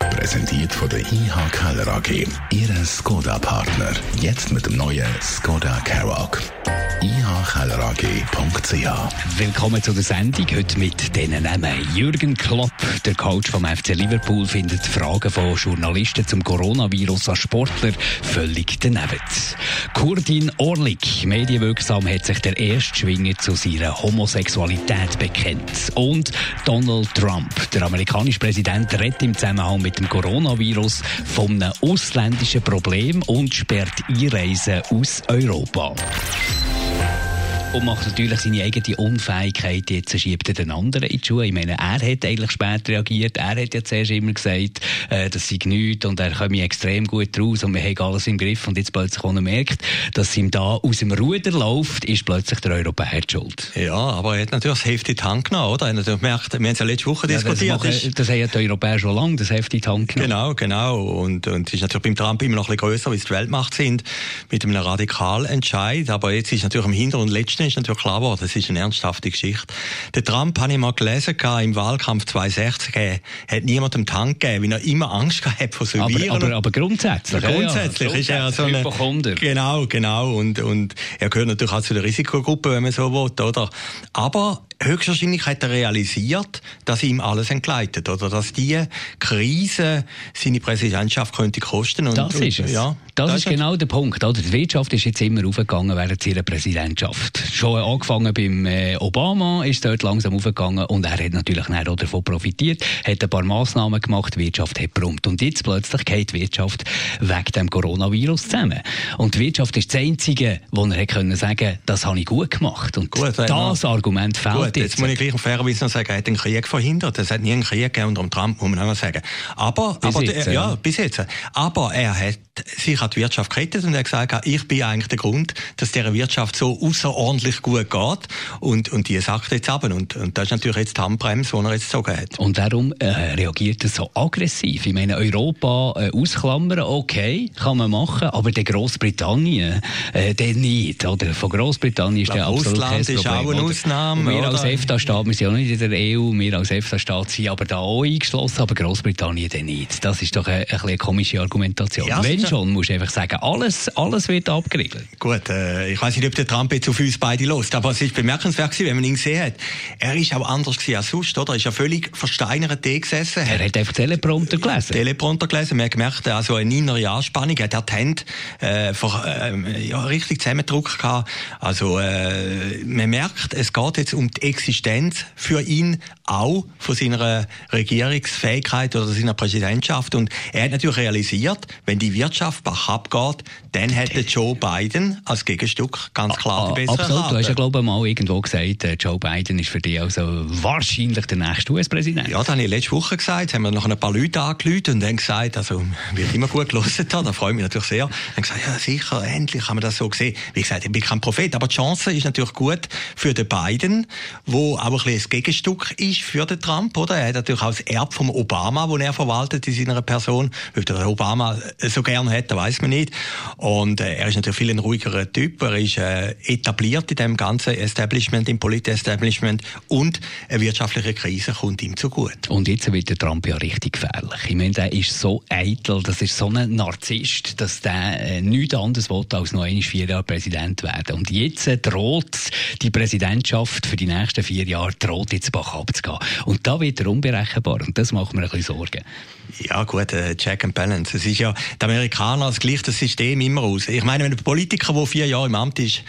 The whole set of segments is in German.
Präsentiert von der IH Keller AG. Ihre Skoda-Partner. Jetzt mit dem neuen Skoda Karoq ihkellerag.ch. Willkommen zu der Sendung. Heute mit diesen Namen. Jürgen Klopp, der Coach vom FC Liverpool, findet Fragen von Journalisten zum Coronavirus an Sportler völlig daneben. Kurdin Orlik, medienwirksam, hat sich der Erstschwinger zu seiner Homosexualität bekennt. Und Donald Trump, der amerikanische Präsident, redet im Zusammenhang mit dem Coronavirus von einem ausländischen Problem und sperrt Einreisen aus Europa und macht natürlich seine eigene Unfähigkeit jetzt schiebt er den anderen in die Schuhe. Ich meine, er hat eigentlich spät reagiert. Er hat ja zuerst immer gesagt, äh, das sei nichts und er komme extrem gut raus und wir haben alles im Griff und jetzt plötzlich, auch merkt, dass ihm da aus dem Ruder läuft, ist plötzlich der Europäer schuld. Ja, aber er hat natürlich das Heft in die Hand genommen, oder? Er hat natürlich gemerkt, wir haben es ja letzte Woche ja, diskutiert. Das, machen, das haben ja die Europäer schon lange, das Heft in die Hand genommen. Genau, genau. Und, und es ist natürlich beim Trump immer noch ein bisschen grösser, weil es die Weltmacht sind, mit einem Radikalentscheid. Aber jetzt ist natürlich im Hintergrund letzten ist natürlich klar geworden, das ist eine ernsthafte Geschichte. Der Trump, habe ich mal gelesen, im Wahlkampf 2060, äh, hat niemandem Tank gegeben, weil er immer Angst gehabt vor so Viren. Aber, aber, aber grundsätzlich. Ja, grundsätzlich ja, ist er so eine... Genau, genau. Und, und er gehört natürlich auch zu der Risikogruppe, wenn man so will, oder? Aber höchstwahrscheinlich hat er realisiert, dass ihm alles entgleitet, oder? Dass die Krise seine Präsidentschaft könnte kosten. Und, das ist es. Ja, das, das ist genau der Punkt, oder? Die Wirtschaft ist jetzt immer aufgegangen während ihrer Präsidentschaft. Schon angefangen beim äh, Obama ist dort langsam aufgegangen und er hat natürlich auch davon profitiert, hat ein paar Massnahmen gemacht, die Wirtschaft hat brummt. Und jetzt plötzlich geht die Wirtschaft wegen dem Coronavirus zusammen. Und die Wirtschaft ist das Einzige, wo er können sagen, das habe ich gut gemacht. Und gut, das Argument fehlt Gut, jetzt muss ich gleich fairerweise noch sagen, er hat den Krieg verhindert. Es hat nie einen Krieg gegeben unter Trump, muss man auch noch sagen. Aber, bis aber jetzt, ja, bis jetzt. Aber er hat sich an die Wirtschaft gerettet und er hat gesagt, ich bin eigentlich der Grund, dass dieser Wirtschaft so außerordentlich gut geht. Und, und die sagt jetzt ab. Und, und das ist natürlich jetzt die Handbremse, die er jetzt gezogen hat. Und darum äh, reagiert er so aggressiv. Ich meine, Europa äh, ausklammern, okay, kann man machen, aber der Großbritannien, äh, der nicht. Oder? Von Großbritannien ist der absolut Russland kein Problem. ist auch eine Ausnahme. Wir als EFTA-Staat, wir sind ja nicht in der EU, wir als EFTA-Staat sind aber da auch eingeschlossen, aber Großbritannien dann nicht. Das ist doch eine, eine, eine komische Argumentation. Ja, Wenn schon, musst du einfach sagen, alles, alles wird abgeriegelt. Gut, äh, ich weiß nicht, ob der Trump jetzt auf uns beide lost, aber es ist bemerkenswert gewesen, wenn man ihn gesehen hat. Er ist auch anders gewesen als sonst, oder? Er ist ja völlig versteinert gesessen. Er hat einfach Teleprompter gelesen. Teleprompter gelesen. Man hat gemerkt, also eine innere Anspannung. Er hat die Hände äh, vor, äh, ja, richtig zusammengedrückt gehabt. Also, äh, man merkt, es geht jetzt um die Existenz für ihn auch von seiner Regierungsfähigkeit oder seiner Präsidentschaft. Und er hat natürlich realisiert, wenn die Wirtschaft bach abgeht, dann hätte Joe Biden als Gegenstück ganz klar die bessere Absolut. Du hast ja, glaube ich, mal irgendwo gesagt, äh, Joe Biden ist für dich also wahrscheinlich der nächste US-Präsident. Ja, das habe ich letzte Woche gesagt. haben wir noch ein paar Leute angerufen und dann gesagt, also, wird immer gut gelesen haben, da freue ich mich natürlich sehr. Dann gesagt, ja, sicher, endlich haben wir das so gesehen. Wie gesagt, ich bin kein Prophet, aber die Chance ist natürlich gut für den Biden, wo auch ein bisschen das Gegenstück ist für den Trump, oder? Er hat natürlich auch das Erb vom Obama, wo er verwaltet in seiner Person. Ob der Obama so gerne hätte, weiß man nicht. Und äh, er ist natürlich viel ein ruhigerer Typ. Er ist äh, etabliert in dem ganzen Establishment, im Polit-Establishment und eine wirtschaftliche Krise kommt ihm zugute. Und jetzt wird der Trump ja richtig gefährlich. Ich meine, der ist so eitel, das ist so ein Narzisst, dass der äh, nichts anderes will, als noch einmal vier Jahre Präsident werden. Und jetzt äh, droht die Präsidentschaft für die nächsten vier Jahre droht jetzt Bach abzugehen. Und da wird er unberechenbar und das macht mir ein bisschen Sorgen. Ja gut, äh, Check and Balance. Es ist ja, die Amerikaner gleicht das System immer aus. Ich meine, wenn ein Politiker, der vier Jahre im Amt ist,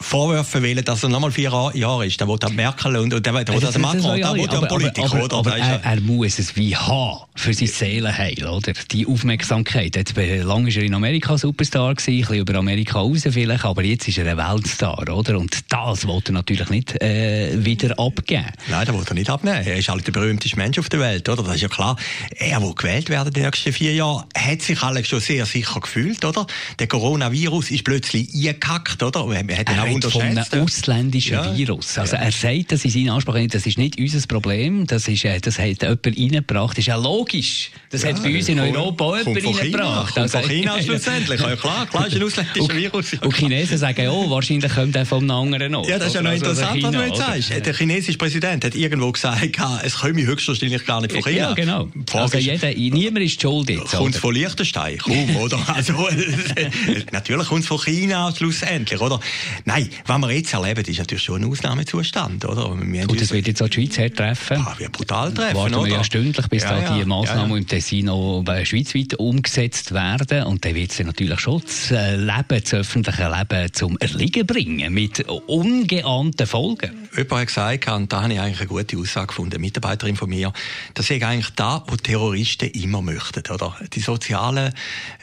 Vorwürfe wählen, dass er nochmal vier Jahre ist, dann will er Merkel und, und dann will er Macron, dann will er ein Politiker, aber, aber, aber er, er, muss es wie haben für sein Seelenheil, oder? Die Aufmerksamkeit. Jetzt, lange war er in Amerika Superstar gewesen, ein bisschen über Amerika raus vielleicht, aber jetzt ist er ein Weltstar, oder? Und das will er natürlich nicht äh, wieder abgeben. Nein, das will er nicht abnehmen. Er ist halt der berühmteste Mensch auf der Welt, oder? Das ist ja klar. Er, der gewählt werden die nächsten vier Jahre, hat sich alle schon sehr ihr sicher gefühlt, oder? Der Coronavirus ist plötzlich eingekackt, oder? Man hat ihn auch von einem ausländischen ja. Virus. Also ja. er sagt, das ist in Ansprache, das ist nicht unser Problem, das, ist, äh, das hat jemand reingebracht. Das ist ja logisch. Das ja, hat bei uns in Europa auch jemand reingebracht. Kommt also, von China schlussendlich. Ja, klar, klar ist ein ausländischer Virus. Und Chinesen sagen, oh, wahrscheinlich kommt er von einem anderen Ort. Ja, das ist ja noch also interessant, was du jetzt sagst. Der chinesische Präsident hat irgendwo gesagt, es komme höchstwahrscheinlich gar nicht von China. Ja, genau. Also jeder, niemand ist schuld jetzt. Kommt es von Liechtenstein? Oder? Also, natürlich kommt es von China schlussendlich, oder? Nein, was wir jetzt erleben, ist natürlich schon ein Ausnahmezustand, oder? Wir Und das wird jetzt auch die Schweiz hertreffen. Ja, wird brutal treffen, Warten oder? wir ja stündlich, bis ja, da die Massnahmen ja, ja. im Tessin auch schweizweit umgesetzt werden. Und dann wird es natürlich schon das äh, Leben, das öffentliche Leben zum Erliegen bringen, mit ungeahnten Folgen. Jemand hat gesagt, und da habe ich eigentlich eine gute Aussage gefunden, eine Mitarbeiterin von mir, das ist eigentlich da, wo Terroristen immer möchten, oder? Die sozialen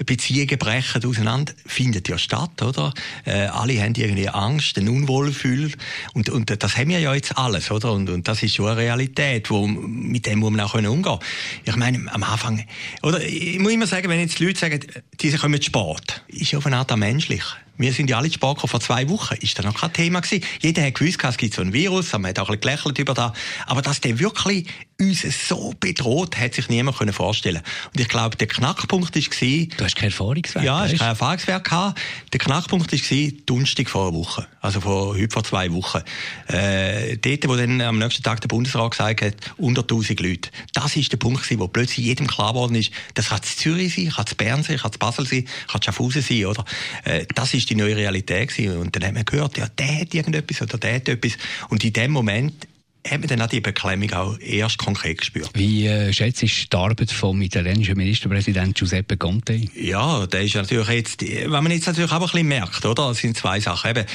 Beziehungen brechen auseinander, findet ja statt, oder? Äh, alle haben irgendwie Angst, ein Unwohlgefühl und, und das haben wir ja jetzt alles, oder? Und, und das ist schon eine Realität, wo, mit dem muss man auch umgehen können. Ich meine, am Anfang, oder? Ich muss immer sagen, wenn jetzt die Leute sagen, die kommen Sport, ist ja auf eine Art menschlich. Wir sind ja alle Sparker vor zwei Wochen. Ist da noch kein Thema gewesen. Jeder hat gewusst, es gibt so ein Virus, man hat auch ein bisschen gelächelt über das. Aber dass der wirklich uns so bedroht, hat sich niemand können vorstellen. Und ich glaube, der Knackpunkt ist gewesen, Du hast kein Erfahrungswert. Ja, ich kein Erfahrungswert gehabt. Der Knackpunkt ist gewesen, Donnerstag vor einer Woche. Also vor, heute vor zwei Wochen. Äh, dort, wo dann am nächsten Tag der Bundesrat gesagt hat, unter 1000 Leute. Das ist der Punkt gewesen, wo plötzlich jedem klar geworden ist, das kann es Zürich sein, kann es Bern sein, kann es Basel sein, kann es Schaffhausen sein, oder? Äh, das ist die neue Realität gewesen. Und dann haben wir gehört, ja, der hat irgendetwas oder der hat etwas. Und in dem Moment hat man dann auch die Beklemmung auch erst konkret gespürt. Wie äh, schätzt du die Arbeit vom italienischen Ministerpräsidenten Giuseppe Conte? Ja, der ist natürlich jetzt, wenn man jetzt natürlich auch ein bisschen merkt, oder? Das sind zwei Sachen. Eben,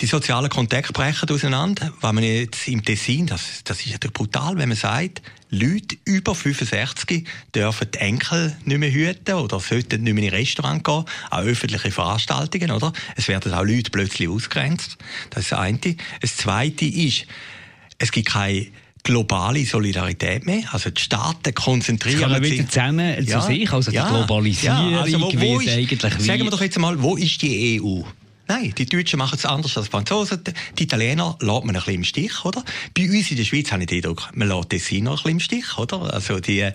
die sozialen Kontakte brechen auseinander. Wenn man jetzt im Tessin, das, das ist natürlich brutal, wenn man sagt, Leute über 65 dürfen die Enkel nicht mehr hüten oder sollten nicht mehr in Restaurant gehen, an öffentliche Veranstaltungen, oder? Es werden auch Leute plötzlich ausgrenzt. Das ist das eine. Das zweite ist, es gibt keine globale Solidarität mehr. Also die Staaten konzentrieren sich... wieder zusammen ja, zu sich, also ja, die Globalisierung ja, also wo, wo ist, eigentlich... Sagen wir doch jetzt mal, wo ist die EU? Nein, die Deutschen machen es anders als die Franzosen. Die Italiener lässt man ein bisschen im Stich, oder? Bei uns in der Schweiz habe ich den Eindruck, man lässt Tessiner ein bisschen im Stich, oder? Also die,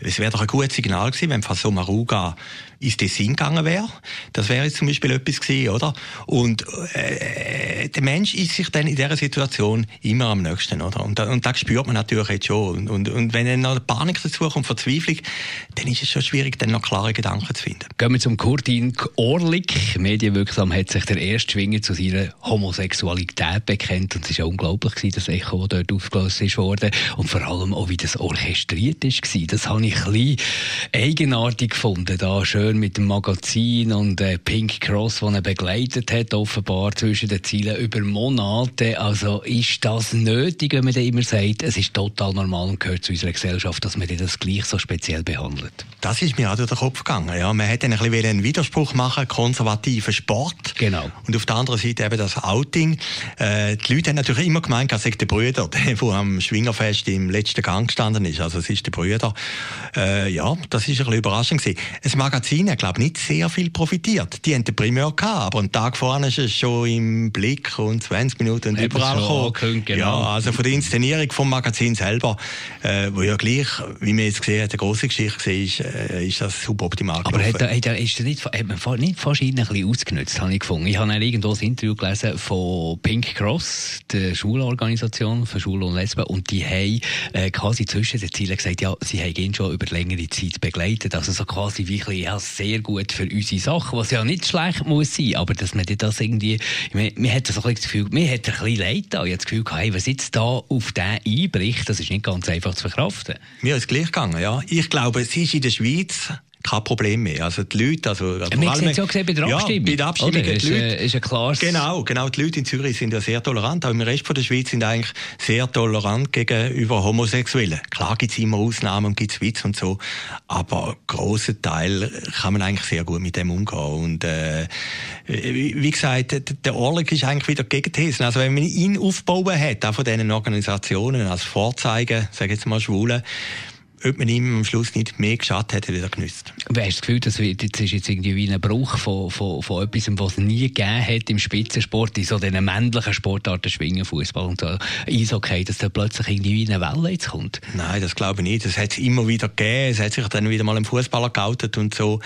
es wäre doch ein gutes Signal gewesen, wenn Faso Maruga ins Tessin gegangen wäre. Das wäre jetzt zum Beispiel etwas gewesen, oder? Und äh, der Mensch ist sich dann in dieser Situation immer am nächsten, oder? Und, und das spürt man natürlich jetzt schon. Und, und, wenn dann noch Panik dazu kommt, Verzweiflung, dann ist es schon schwierig, dann noch klare Gedanken zu finden. Gehen wir zum Kurtin Orlik. Medienwirksam hat sich der erste Schwinger zu seiner Homosexualität bekennt. Und es war ja unglaublich, gewesen, das Echo, das dort aufgelöst ist. Und vor allem auch, wie das orchestriert ist. Das habe ich ein bisschen eigenartig gefunden. Da schön mit dem Magazin und äh, Pink Cross, das er begleitet hat, offenbar zwischen den Zielen über Monate. Also ist das nötig, wenn man immer sagt, es ist total normal und gehört zu unserer Gesellschaft, dass man das gleich so speziell behandelt? Das ist mir auch durch den Kopf gegangen. Ja, man hätte ein bisschen einen Widerspruch machen, konservativen Sport. Genau. Und auf der anderen Seite eben das Outing. Äh, die Leute haben natürlich immer gemeint, er sei der Brüder, der, der am Schwingerfest im letzten Gang gestanden ist. Also es ist der Brüder. Äh, ja, das ist ein bisschen überraschend gewesen. Das Magazin hat, glaube ich, nicht sehr viel profitiert. Die haben den Primär gehabt, aber einen Tag vorne ist es schon im Blick und 20 Minuten und überall gekommen. Genau. Ja, also von der Inszenierung vom Magazin selber, äh, wo ja gleich, wie man jetzt gesehen hat, eine grosse Geschichte war, ist, äh, ist das suboptimal Aber hat, hat, ist nicht, hat man nicht wahrscheinlich ein bisschen ausgenutzt, habe ich gefunden. Ich habe irgendwo ein Interview gelesen von Pink Cross, der Schulorganisation für Schule und Lesben, und die haben äh, quasi zwischen den Zielen gesagt, ja, sie haben ihn schon über längere Zeit begleitet, also so quasi wirklich, ja, sehr gut für unsere Sachen, was ja nicht schlecht muss sein, aber dass man das irgendwie, man, man hat so ein das Gefühl, man hat ein bisschen Leid da, ich habe das Gefühl, hey, was jetzt da auf den einbricht, das ist nicht ganz einfach zu verkraften. Mir ist gleich gegangen, ja. Ich glaube, es ist in der Schweiz kein Problem mehr. Also die Leute, also ja, wir haben es ja gesehen bei der Abstimmung. Ja, bei der Abstimmung Oder? Ist, Leute, ist ein klares... Genau, genau. Die Leute in Zürich sind ja sehr tolerant. Auch im Rest von der Schweiz sind eigentlich sehr tolerant gegenüber Homosexuellen. Klar gibt es immer Ausnahmen und gibt es Witz und so, aber großer Teil kann man eigentlich sehr gut mit dem umgehen. Und äh, wie gesagt, der Orlik ist eigentlich wieder Gegenthesen. Also wenn man ihn aufbauen hat, auch von diesen Organisationen als Vorzeigen, sage jetzt mal Schwulen, ob man ihm am Schluss nicht mehr geschadet hätte, wie er genüsst. Hast du das Gefühl, das ist jetzt irgendwie wie ein Bruch von, von, von etwas, was es nie gegeben hat im Spitzensport, in so diesen männlichen Sportarten, Schwingen, Fußball und so, Eishockey, dass da plötzlich irgendwie eine Welle jetzt kommt? Nein, das glaube ich nicht. Das hat es immer wieder gegeben. Es hat sich dann wieder mal ein Fußballer geoutet und so.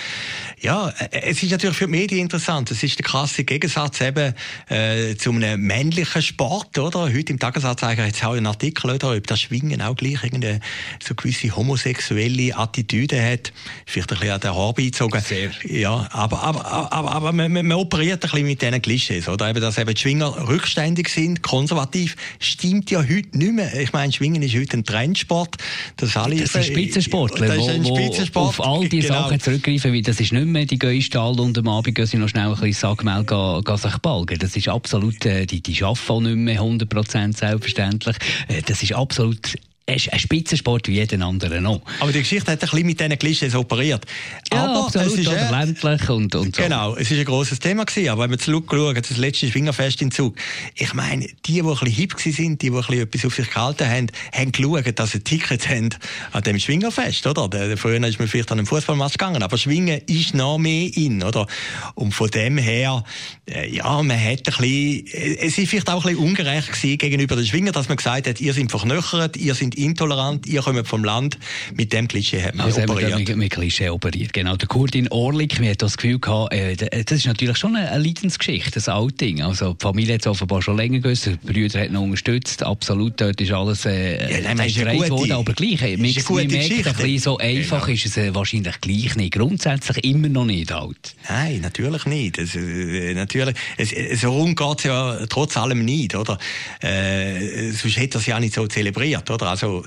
Ja, es ist natürlich für die Medien interessant. Es ist der krasse Gegensatz eben äh, zu einem männlichen Sport, oder? Heute im Tagesanzeiger hat es auch einen Artikel, oder? Ob das Schwingen auch gleich irgendeine so gewisse homosexuelle Attitüde hat. Vielleicht ein bisschen an den Haar beizogen. Sehr. Ja, aber, aber, aber, aber man, man operiert ein bisschen mit diesen Klischees, oder? Eben, dass eben die Schwinger rückständig sind, konservativ, stimmt ja heute nicht mehr. Ich meine, Schwingen ist heute ein Trendsport. Das, alle das sind Spitzensportler, das ist ein Spitzensport. auf all diese genau. Sachen zurückgreifen, weil das ist nicht mehr die gehen Stall und am Abend gehen sie noch schnell ein bisschen Sagmel gehen, gehen sich balgen. Das ist absolut, äh, die, die arbeiten nicht mehr 100% selbstverständlich. Äh, das ist absolut ist ein Spitzensport wie jeden anderen auch. Aber die Geschichte hat ein bisschen mit diesen Klischees operiert. Ja, aber absolut, es ist oder ländlich und, und so. Genau, es ist ein grosses Thema gewesen, aber wenn wir zurückschauen, das letzte Schwingerfest in Zug, ich meine, die, die ein bisschen hip sind, die, die ein bisschen etwas auf sich gehalten haben, haben geschaut, dass sie Tickets haben an dem Schwingerfest, oder? Früher ist man vielleicht an einem Fußballmatch gegangen, aber Schwingen ist noch mehr in, oder? Und von dem her, äh, ja, man hat ein bisschen, es ist vielleicht auch ein bisschen ungerecht gewesen gegenüber den Schwingern, dass man gesagt hat, ihr seid verknöchert, ihr seid intolerant, ihr kommt vom Land. Mit dem Klischee hat man also operiert. Mit, mit Klischee operiert, genau. Der Kurdin Orlik, mir hat das Gefühl gehabt, äh, das ist natürlich schon eine, eine Leidensgeschichte, ein Outing. Also die Familie hat es offenbar schon länger gewusst, die Brüder hat noch unterstützt, absolut, dort ist alles äh, ja, nein, worden, aber gleich, äh, man, merkt, ein bisschen so einfach genau. ist es äh, wahrscheinlich gleich nicht. Grundsätzlich immer noch nicht alt. Nein, natürlich nicht. Es, äh, natürlich, es, so rum geht es ja trotz allem nicht, oder? Äh, sonst hätte er es ja nicht so zelebriert, oder? Also also,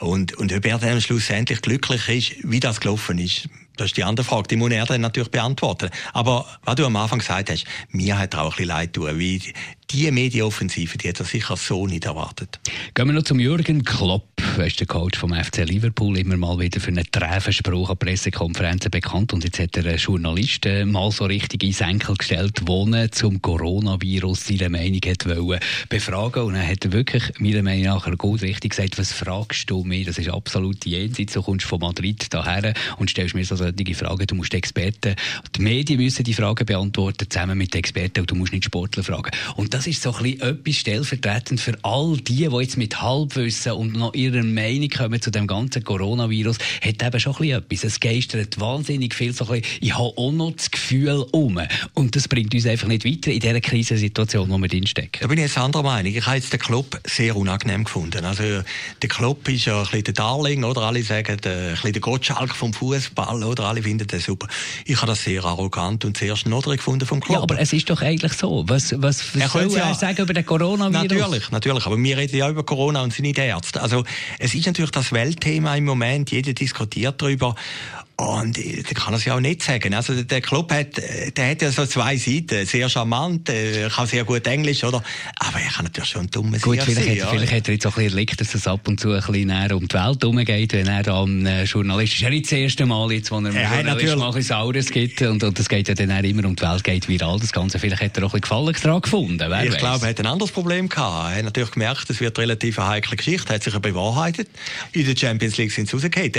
und, und ob er dann schlussendlich glücklich ist, wie das gelaufen ist, das ist die andere Frage, die muss er dann natürlich beantworten. Aber was du am Anfang gesagt hast, mir hat auch ein bisschen leid tun, wie die Medienoffensive, die hat er sicher so nicht erwartet. Gehen wir noch zum Jürgen Klopp. Er ist der Coach vom FC Liverpool immer mal wieder für einen Treffenspruch an Pressekonferenzen bekannt. Und jetzt hat er einen Journalisten mal so richtig ins Enkel gestellt, der zum Coronavirus seine Meinung hat wollen befragen. Und er hat wirklich, meiner Meinung nach, gut richtig gesagt, was fragst du mich? Das ist absolut jenseits. Du kommst von Madrid daher und stellst mir so solche Fragen. Du musst Experten, die Medien müssen die Fragen beantworten, zusammen mit den Experten, und du musst nicht Sportler fragen. Und das ist so ein bisschen etwas stellvertretend für all die, die jetzt mit Halbwissen und noch ihrer Meinung kommen zu dem ganzen Coronavirus, hat eben schon ein bisschen etwas. Es geistert wahnsinnig viel so ein bisschen, ich habe auch noch das Gefühl um. Und das bringt uns einfach nicht weiter in dieser Krisensituation, wo wir drinstecken. Da bin ich jetzt anderer Meinung. Ich habe jetzt den Club sehr unangenehm gefunden. Also, der Club ist ja ein bisschen der Darling, oder? Alle sagen, der, ein bisschen der Gottschalk vom Fußball, oder? Alle finden das super. Ich habe das sehr arrogant und sehr schnodderig gefunden vom Club. Ja, aber es ist doch eigentlich so. Was, was, was soll er sagen über den Coronavirus? Natürlich, natürlich. Aber wir reden ja über Corona und sind nicht Ärzte. Also, es ist natürlich das Weltthema im Moment. Jeder diskutiert darüber. Und äh, da kann er sich auch nicht sagen. Also der Club hat, äh, der hat ja so zwei Seiten. Sehr charmant, äh, kann sehr gut Englisch, oder? Aber er kann natürlich schon dumme Gut, vielleicht, sein, hat, vielleicht hat er jetzt auch ein bisschen erlebt, dass es ab und zu ein bisschen näher um die Welt herumgeht, wenn er am Journalist ist. Ja nicht das erste Mal jetzt, wo er ja, Journalist mal ein Saures gibt. Und, und es geht ja dann immer um die Welt, geht viral. Das Ganze, vielleicht hat er auch ein bisschen Gefallen daran gefunden. Wer ich glaube, er hat ein anderes Problem gehabt. Er hat natürlich gemerkt, es wird relativ eine heikle Geschichte. Er hat sich ja bewahrheitet. In der Champions League sind sie rausgekommen.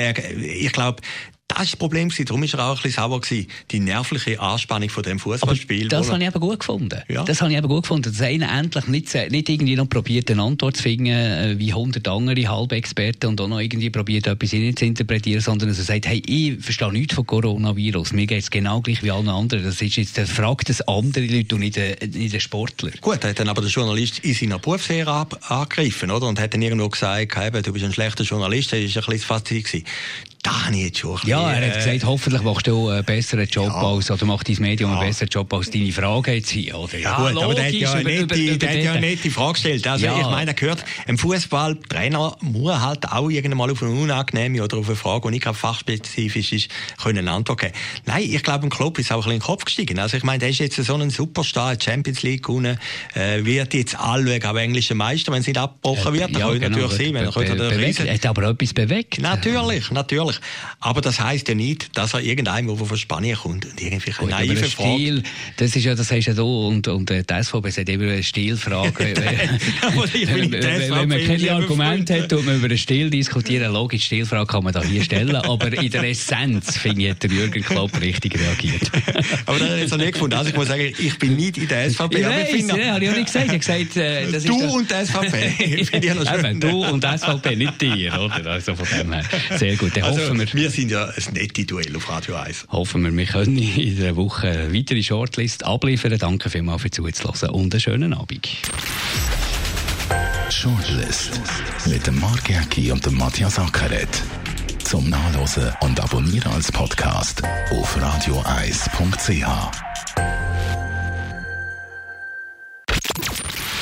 Ich glaube, das war das Problem. Darum war er auch ein bisschen sauer. Gewesen. Die nervliche Anspannung von dem Fußballspiel. Das habe ich aber gut gefunden. Ja. Das habe ich aber gut gefunden. Dass einer endlich nicht, nicht irgendwie noch probiert, eine Antwort zu finden, äh, wie hundert andere Halbexperten und auch noch irgendwie probiert, etwas zu interpretieren, sondern dass er sagt, hey, ich verstehe nichts von Coronavirus. Mir geht es genau gleich wie allen anderen. Das ist jetzt, der fragt das andere Leute und nicht der, nicht der Sportler. Gut, hat dann aber der Journalist in seiner Berufsehre angegriffen, oder? Und hat dann irgendwo gesagt, hey, du bist ein schlechter Journalist. Das war ein bisschen das Fazit. Da habe ich jetzt schon Ja, er hat gesagt, hoffentlich machst du einen besseren Job ja. als, oder macht dein Medium ja. einen besseren Job als deine Frage jetzt hier, oder? Ja, ja gut, aber der hat ja, über, nicht, über, die, hat ja nicht die Frage gestellt. Also, ja. ich meine, er gehört, ein Fußballtrainer muss halt auch irgendwann mal auf eine unangenehme oder auf eine Frage, die nicht fachspezifisch ist, können eine Antwort geben. Nein, ich glaube, ein Klopp ist auch ein bisschen in den Kopf gestiegen. Also, ich meine, der ist jetzt so ein Superstar, Champions League gewonnen, äh, wird jetzt alle, aber englischer Meister, wenn es nicht abgebrochen wird, ja, dann könnte genau, natürlich sein, wenn er könnte Er hat aber etwas bewegt. Natürlich, natürlich. Gefährlich. Aber das heisst ja nicht, dass er irgendeinem, der von Spanien kommt und irgendwie eine naive Frage... Stil, das ist ja, das hast ja du und, und äh, die SVP sagt immer eine Stilfrage. wenn, wenn man keine Argumente hat, tut man über einen Stil diskutieren. Logisch, Stilfrage kann man da hier stellen, aber in der Essenz, finde ich, hat der Jürgen Klopp richtig reagiert. aber das hat er jetzt noch nicht gefunden. Also ich muss sagen, ich bin nicht in der SVP. Ja, aber ich ja, habe ich auch nicht gesagt. Ich gesagt äh, das du ist und die SVP. ich. Eben, du und die SVP, nicht dir, oder? Also von dem her. Sehr gut. Dann also, hoffen wir, wir sind ja ein nettes Duell auf Radio 1. Hoffen wir, wir können in der Woche eine weitere Shortlist abliefern. Danke vielmals für zuzuhören und einen schönen Abend. Shortlist mit dem Mark Jäcki und dem Matthias Ackeret. Zum Nachlesen und Abonnieren als Podcast auf radioeis.ch.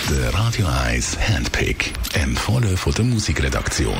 Der Radio 1 Handpick. Empfohlen von der Musikredaktion.